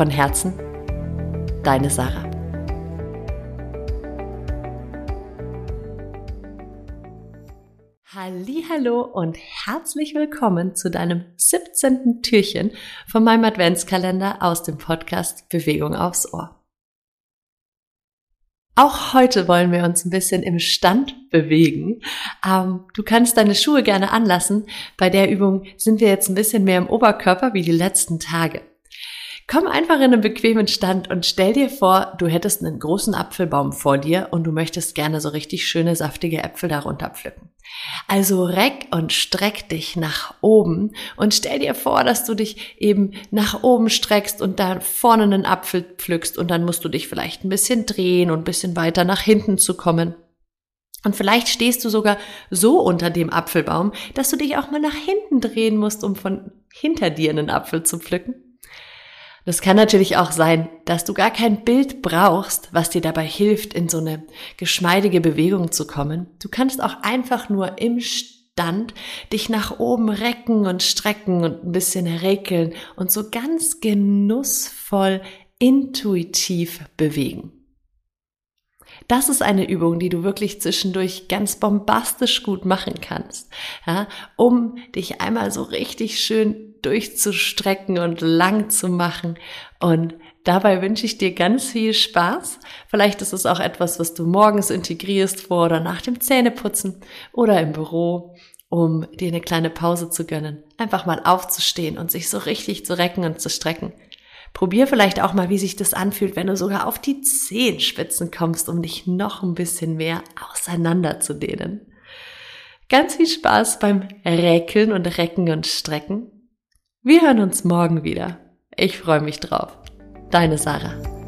Von Herzen, deine Sarah. Hallo und herzlich willkommen zu deinem 17. Türchen von meinem Adventskalender aus dem Podcast Bewegung aufs Ohr. Auch heute wollen wir uns ein bisschen im Stand bewegen. Ähm, du kannst deine Schuhe gerne anlassen. Bei der Übung sind wir jetzt ein bisschen mehr im Oberkörper wie die letzten Tage. Komm einfach in einen bequemen Stand und stell dir vor, du hättest einen großen Apfelbaum vor dir und du möchtest gerne so richtig schöne, saftige Äpfel darunter pflücken. Also reck und streck dich nach oben und stell dir vor, dass du dich eben nach oben streckst und da vorne einen Apfel pflückst und dann musst du dich vielleicht ein bisschen drehen und ein bisschen weiter nach hinten zu kommen. Und vielleicht stehst du sogar so unter dem Apfelbaum, dass du dich auch mal nach hinten drehen musst, um von hinter dir einen Apfel zu pflücken. Das kann natürlich auch sein, dass du gar kein Bild brauchst, was dir dabei hilft, in so eine geschmeidige Bewegung zu kommen. Du kannst auch einfach nur im Stand dich nach oben recken und strecken und ein bisschen regeln und so ganz genussvoll intuitiv bewegen. Das ist eine Übung, die du wirklich zwischendurch ganz bombastisch gut machen kannst, ja, um dich einmal so richtig schön durchzustrecken und lang zu machen. Und dabei wünsche ich dir ganz viel Spaß. Vielleicht ist es auch etwas, was du morgens integrierst vor oder nach dem Zähneputzen oder im Büro, um dir eine kleine Pause zu gönnen. Einfach mal aufzustehen und sich so richtig zu recken und zu strecken. Probier vielleicht auch mal, wie sich das anfühlt, wenn du sogar auf die Zehenspitzen kommst, um dich noch ein bisschen mehr auseinander zu dehnen. Ganz viel Spaß beim Räkeln und Recken und Strecken. Wir hören uns morgen wieder. Ich freue mich drauf. Deine Sarah.